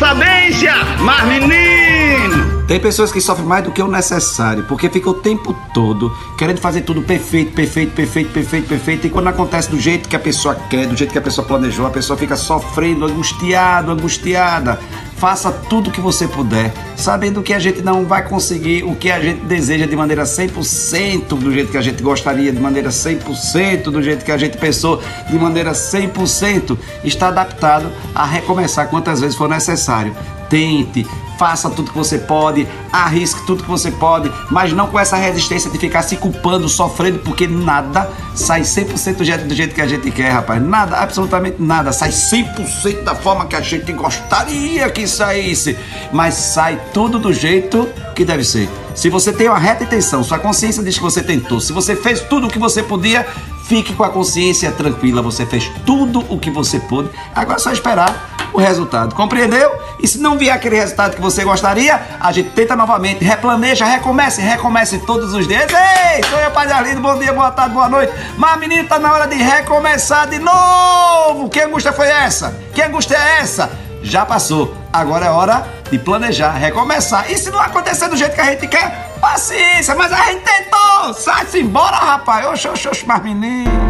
sabência, mas menino! Tem pessoas que sofrem mais do que o necessário, porque fica o tempo todo querendo fazer tudo perfeito, perfeito, perfeito, perfeito, perfeito. E quando acontece do jeito que a pessoa quer, do jeito que a pessoa planejou, a pessoa fica sofrendo, angustiado, angustiada. Faça tudo o que você puder sabendo que a gente não vai conseguir o que a gente deseja de maneira 100% do jeito que a gente gostaria, de maneira 100% do jeito que a gente pensou, de maneira 100%. Está adaptado a recomeçar quantas vezes for necessário. Tente, faça tudo que você pode, arrisque tudo que você pode, mas não com essa resistência de ficar se culpando, sofrendo, porque nada sai 100% do jeito, do jeito que a gente quer, rapaz. Nada, absolutamente nada. Sai 100% da forma que a gente gostaria que saísse, mas sai tudo do jeito que deve ser. Se você tem uma reta intenção, sua consciência diz que você tentou, se você fez tudo o que você podia, fique com a consciência tranquila, você fez tudo o que você pôde. Agora é só esperar o resultado. Compreendeu? E se não vier aquele resultado que você gostaria, a gente tenta novamente, replaneja, recomece, recomece todos os dias. Ei, sou eu, Padre Arlindo, bom dia, boa tarde, boa noite. Mas, menino, tá na hora de recomeçar de novo. Que angústia foi essa? Que angústia é essa? Já passou. Agora é hora de planejar, recomeçar. E se não acontecer do jeito que a gente quer, paciência, mas a gente tentou. Sai-se embora, rapaz. Oxe, oxe, oxe, mas menino.